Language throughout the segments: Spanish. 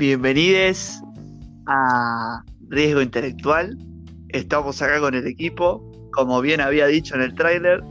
Bienvenidos a Riesgo Intelectual. Estamos acá con el equipo. Como bien había dicho en el tráiler,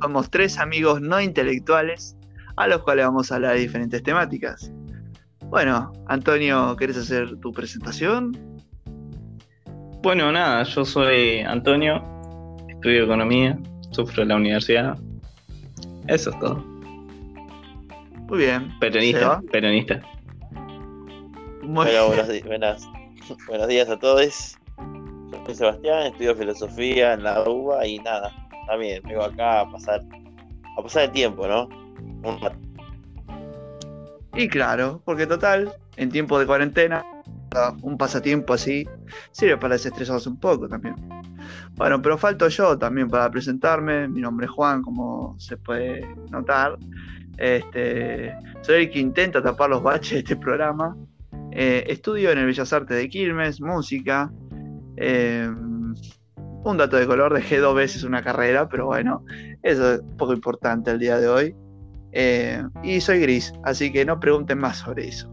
somos tres amigos no intelectuales a los cuales vamos a hablar de diferentes temáticas. Bueno, Antonio, ¿querés hacer tu presentación? Bueno, nada, yo soy Antonio, estudio economía, sufro en la universidad. Eso es todo. Muy bien. Peronista, peronista. Bueno, buenos, buenos días a todos. Yo soy Sebastián, estudio filosofía en la UBA y nada, también vengo acá a pasar, a pasar el tiempo, ¿no? Y claro, porque total, en tiempo de cuarentena, un pasatiempo así sirve para desestresarse un poco también. Bueno, pero falto yo también para presentarme. Mi nombre es Juan, como se puede notar. Este, soy el que intenta tapar los baches de este programa. Eh, estudio en el Bellas Artes de Quilmes, música. Eh, un dato de color, dejé dos veces una carrera, pero bueno, eso es poco importante el día de hoy. Eh, y soy gris, así que no pregunten más sobre eso.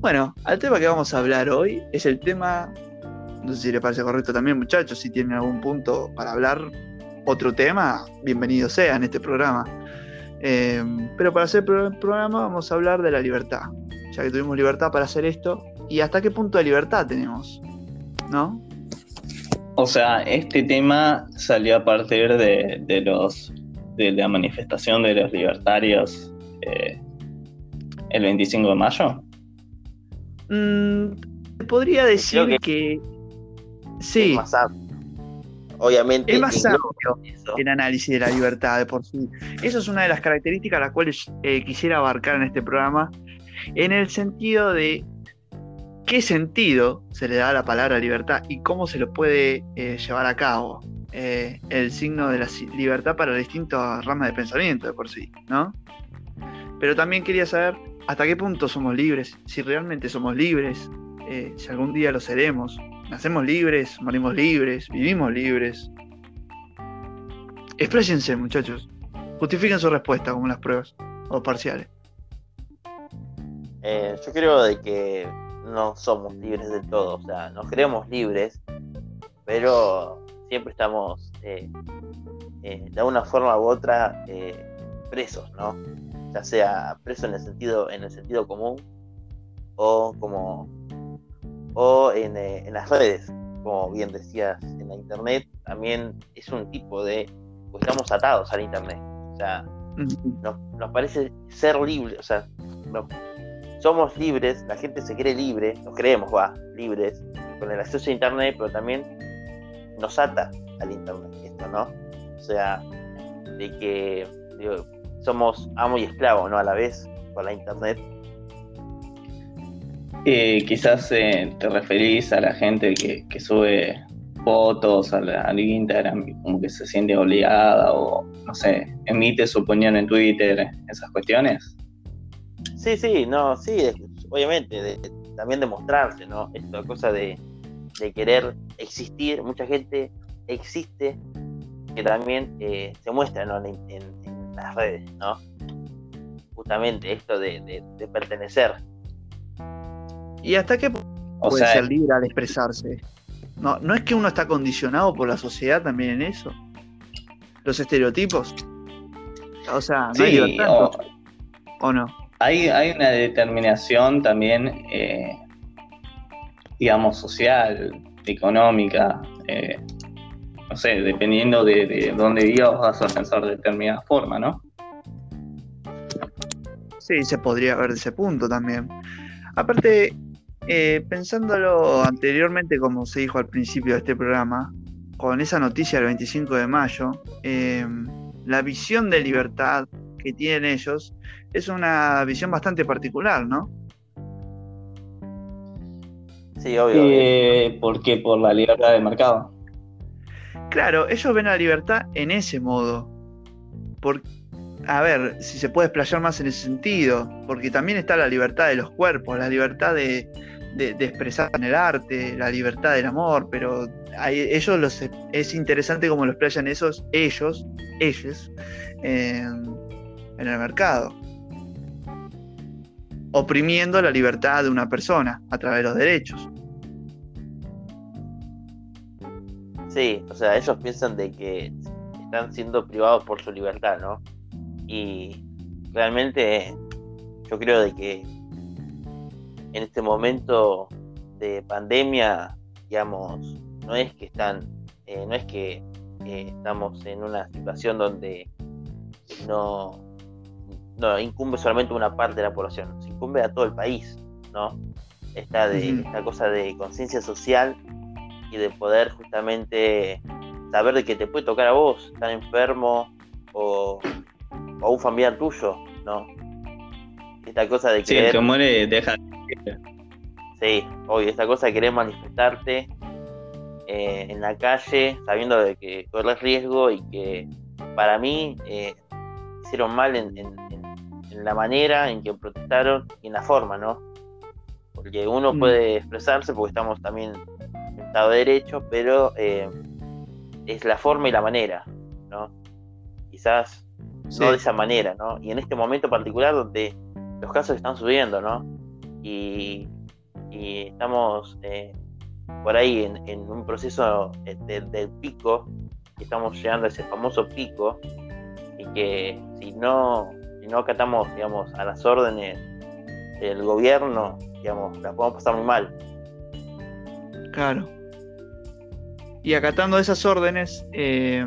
Bueno, el tema que vamos a hablar hoy es el tema, no sé si les parece correcto también muchachos, si tienen algún punto para hablar otro tema, bienvenido sea en este programa. Pero para hacer el programa vamos a hablar de la libertad, ya que tuvimos libertad para hacer esto, y hasta qué punto de libertad tenemos, ¿no? O sea, este tema salió a partir de, los de la manifestación de los libertarios eh, el 25 de mayo. Mm, podría decir que, sí. más Obviamente. Es más amplio el análisis de la libertad de por sí. Eso es una de las características las cuales eh, quisiera abarcar en este programa, en el sentido de qué sentido se le da a la palabra libertad y cómo se lo puede eh, llevar a cabo eh, el signo de la libertad para distintas ramas de pensamiento de por sí, ¿no? Pero también quería saber hasta qué punto somos libres, si realmente somos libres, eh, si algún día lo seremos. Nacemos libres, morimos libres, vivimos libres. Exprésense, muchachos. Justifiquen su respuesta como las pruebas o parciales. Yo creo de que no somos libres del todo, o sea, nos creemos libres, pero siempre estamos eh, eh, de una forma u otra eh, presos, ¿no? Ya sea preso en el sentido, en el sentido común o como o en, las redes, como bien decías, en la internet también es un tipo de, pues estamos atados al internet, o sea, nos, nos parece ser libres, o sea, somos libres, la gente se cree libre, nos creemos, va, libres, con el acceso a Internet, pero también nos ata al Internet esto, ¿no? O sea, de que somos amo y esclavo, ¿no? A la vez, con la Internet. Eh, quizás eh, te referís a la gente que, sube fotos al, al, Instagram como que se siente obligada o, no sé, emite su opinión en Twitter, esas cuestiones. Sí, sí, no, sí, obviamente, también demostrarse, ¿no? Esta cosa de, querer existir, mucha gente existe que también eh, se muestra en, las redes, ¿no? Justamente esto de, pertenecer. ¿Y hasta qué puede ser libre al expresarse? No, no es que uno está condicionado por la sociedad también en eso. Los estereotipos. O sea, no hay libertad. ¿O no? Hay, una determinación también, eh, digamos, social, económica, eh, no sé, dependiendo de, dónde vivas vas a pensar de determinada forma, ¿no? Sí, se podría ver de ese punto también. Aparte, eh, pensándolo anteriormente, como se dijo al principio de este programa, con esa noticia del 25 de mayo, la visión de libertad que tienen ellos es una visión bastante particular, ¿no? Sí, obvio. Eh, ¿Por qué? Por la libertad de mercado. Claro, ellos ven la libertad en ese modo. Por, a ver, si se puede explayar más en ese sentido, porque también está la libertad de los cuerpos, la libertad de, expresar en el arte, la libertad del amor, pero ellos los, es interesante como lo explayan esos, ellos, ellos, en el mercado. oprimiendo la libertad de una persona a través de los derechos. Sí, o sea, ellos piensan de que están siendo privados por su libertad, ¿no? Y realmente yo creo de que en este momento de pandemia, digamos, no es que están, eh, no es que eh, estamos en una situación donde no, no incumbe solamente una parte de la población, se incumbe a todo el país, ¿no? Esta, de, esta cosa de conciencia social y de poder justamente saber de que te puede tocar a vos, estar enfermo o, a un familiar tuyo, ¿no? Esta cosa de que. Sí, muere, deja. Sí, obvio, esta cosa de querer manifestarte eh, en la calle sabiendo de que corres riesgo y que para mí eh, hicieron mal en, la manera en que protestaron y en la forma, ¿no? Porque uno mm. puede expresarse porque estamos también en Estado de Derecho, pero eh, es la forma y la manera, ¿no? Quizás no de esa manera, ¿no? Y en este momento particular donde los casos están subiendo, ¿no? Y, estamos eh, por ahí en, un proceso eh, del pico, que estamos llegando a ese famoso pico, y que si no, si no acatamos, digamos, a las órdenes del gobierno, digamos, la podemos pasar muy mal. Claro. Y acatando esas órdenes, eh,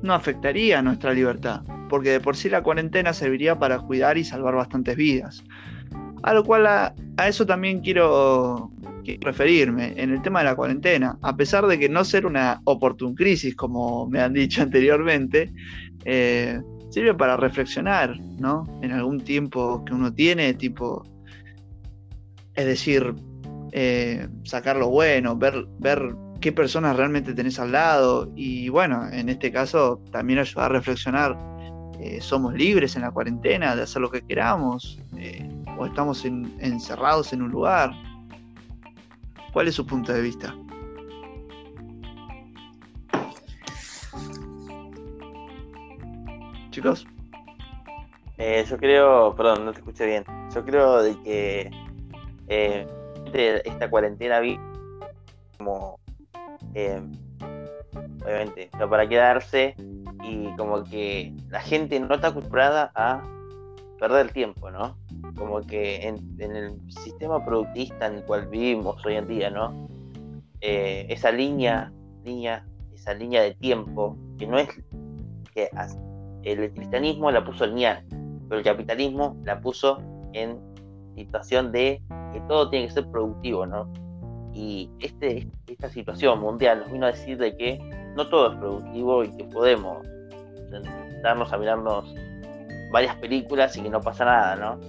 no afectaría nuestra libertad, porque de por sí la cuarentena serviría para cuidar y salvar bastantes vidas. A lo cual a, eso también quiero, referirme en el tema de la cuarentena. A pesar de que no ser una oportun crisis, como me han dicho anteriormente, eh, sirve para reflexionar, ¿no? En algún tiempo que uno tiene, tipo, es decir, eh, sacar lo bueno, ver, ver qué personas realmente tenés al lado y bueno, en este caso también ayudar a reflexionar, eh, somos libres en la cuarentena de hacer lo que queramos eh, o estamos encerrados en un lugar. ¿Cuál es su punto de vista? Chicos. Eh, yo creo, perdón, no te escuché bien. Yo creo de que esta cuarentena vi como eh, obviamente, no para quedarse y como que la gente no está acostumbrada a perder tiempo, ¿no? Como que en, el sistema productista en el cual vivimos hoy en día, ¿no? Eh, esa línea, línea, esa línea de tiempo, que no es que el cristianismo la puso lineal, pero el capitalismo la puso en situación de que todo tiene que ser productivo, ¿no? Y este, esta situación mundial nos vino a decir de que no todo es productivo y que podemos sentarnos a mirarnos varias películas y que no pasa nada, ¿no?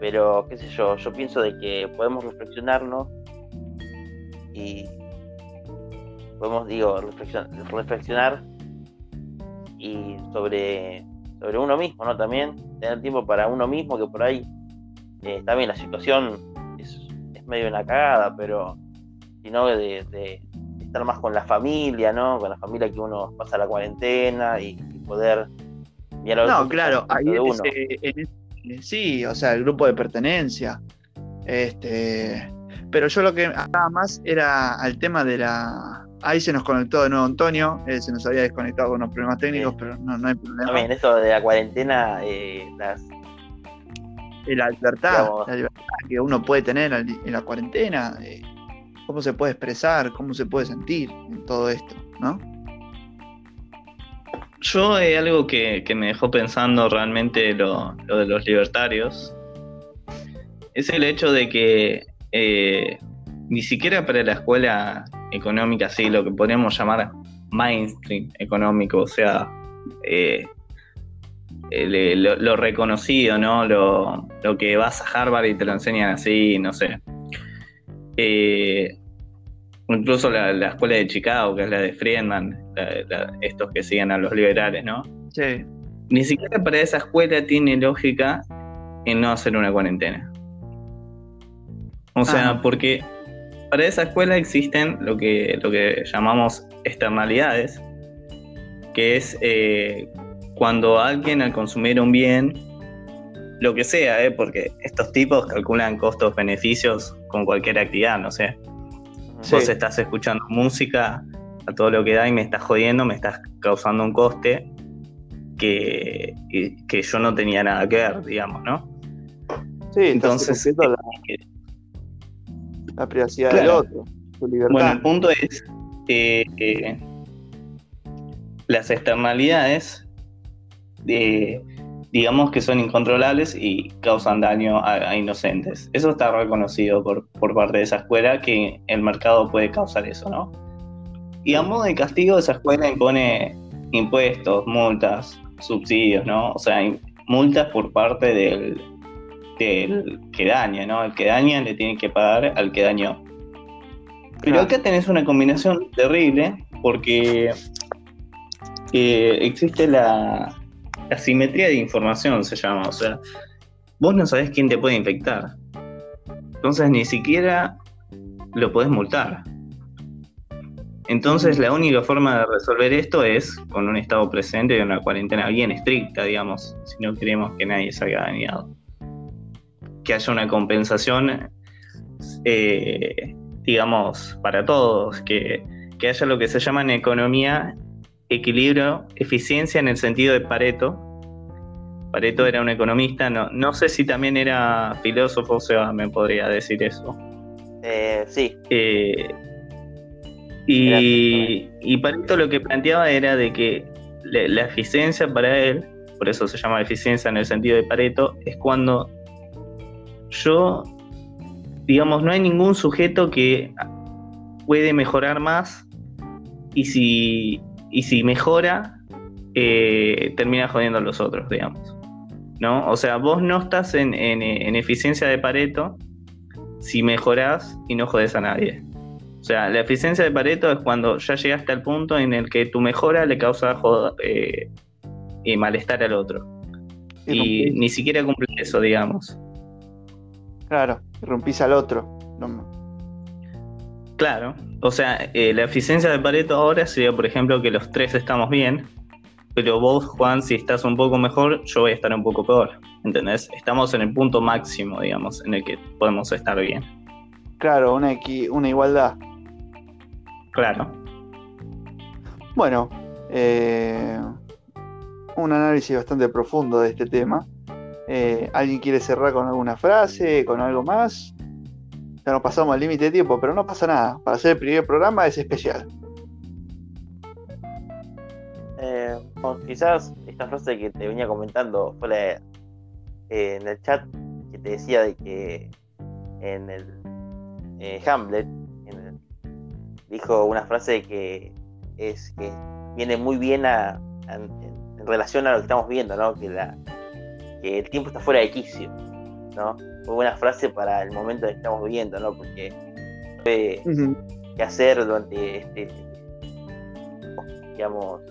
Pero, qué sé yo, yo pienso de que podemos reflexionarnos y podemos, digo, reflexionar y sobre, sobre uno mismo, ¿no? También tener tiempo para uno mismo, que por ahí eh, bien, la situación es, es medio una cagada, pero sino de, estar más con la familia, ¿no? Con la familia que uno pasa la cuarentena y, poder mirar No, claro, ahí sí, o sea, el grupo de pertenencia. Este, pero yo lo que hablaba más era al tema de la. Ahí se nos conectó de nuevo Antonio, eh, se nos había desconectado con unos problemas técnicos, pero no, no hay problema. También eso de la cuarentena, eh, las, la libertad, la libertad que uno puede tener en la cuarentena. Eh, cómo se puede expresar, cómo se puede sentir en todo esto, ¿no? Yo hay algo que, me dejó pensando realmente lo, de los libertarios. Es el hecho de que eh, ni siquiera para la escuela económica, así lo que podríamos llamar mainstream económico, o sea, eh, lo, reconocido, ¿no? Lo, lo, que vas a Harvard y te lo enseñan así, no sé. Eh, incluso la, escuela de Chicago, que es la de Friedman, estos que siguen a los liberales, ¿no? Sí. Ni siquiera para esa escuela tiene lógica en no hacer una cuarentena. O sea, ah. porque para esa escuela existen lo que, lo que llamamos externalidades, que es eh, cuando alguien al consumir un bien lo que sea, ¿eh? porque estos tipos calculan costos-beneficios con cualquier actividad, no sé. Vos estás escuchando música a todo lo que da y me estás jodiendo, me estás causando un coste que, que yo no tenía nada que ver, digamos, ¿no? Sí, entonces la, la, privacidad del otro, su libertad. Bueno, el punto es que eh, las externalidades de digamos que son incontrolables y causan daño a, inocentes. Eso está reconocido por, por, parte de esa escuela que el mercado puede causar eso, ¿no? Y a modo de castigo esa escuela impone impuestos, multas, subsidios, ¿no? O sea, multas por parte del, del que daña, ¿no? El que daña le tiene que pagar al que dañó. Pero acá tenés una combinación terrible porque eh, existe la, la simetría de información se llama, o sea, vos no sabés quién te puede infectar. Entonces ni siquiera lo podés multar. Entonces la única forma de resolver esto es con un estado presente y una cuarentena bien estricta, digamos, si no queremos que nadie salga dañado. Que haya una compensación, eh, digamos, para todos, que, que haya lo que se llama en economía equilibrio, eficiencia en el sentido de Pareto. Pareto era un economista, no, no sé si también era filósofo, o sea, me podría decir eso. Eh, sí. Eh, y, y, Pareto lo que planteaba era de que la, eficiencia para él, por eso se llama eficiencia en el sentido de Pareto, es cuando yo, digamos, no hay ningún sujeto que puede mejorar más y si y si mejora, eh, termina jodiendo a los otros, digamos. ¿No? O sea, vos no estás en, eficiencia de Pareto si mejorás y no jodes a nadie. O sea, la eficiencia de Pareto es cuando ya llegaste al punto en el que tu mejora le causa eh, malestar al otro. Y, ni siquiera cumple eso, digamos. Claro, rompís al otro. Claro, o sea, eh, la eficiencia de Pareto ahora sería, por ejemplo, que los tres estamos bien, pero vos, Juan, si estás un poco mejor, yo voy a estar un poco peor. ¿Entendés? Estamos en el punto máximo, digamos, en el que podemos estar bien. Claro, una, una igualdad. Claro. Bueno, eh, un análisis bastante profundo de este tema. Eh, ¿Alguien quiere cerrar con alguna frase, con algo más? Ya nos pasamos el límite de tiempo, pero no pasa nada. Para hacer el primer programa es especial. Eh, quizás esta frase que te venía comentando fue eh, en el chat que te decía de que en el eh, Hamlet dijo una frase que es que viene muy bien en, relación a lo que estamos viendo, ¿no? Que el tiempo está fuera de quicio, ¿no? muy buena frase para el momento que estamos viviendo, ¿no? Porque qué hacer durante este, digamos,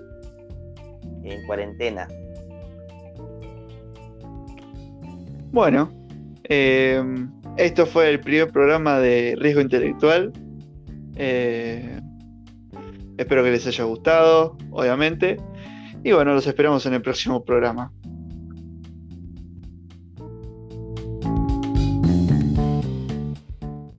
en cuarentena. Bueno, eh, esto fue el primer programa de riesgo intelectual. Eh, espero que les haya gustado, obviamente. Y bueno, los esperamos en el próximo programa.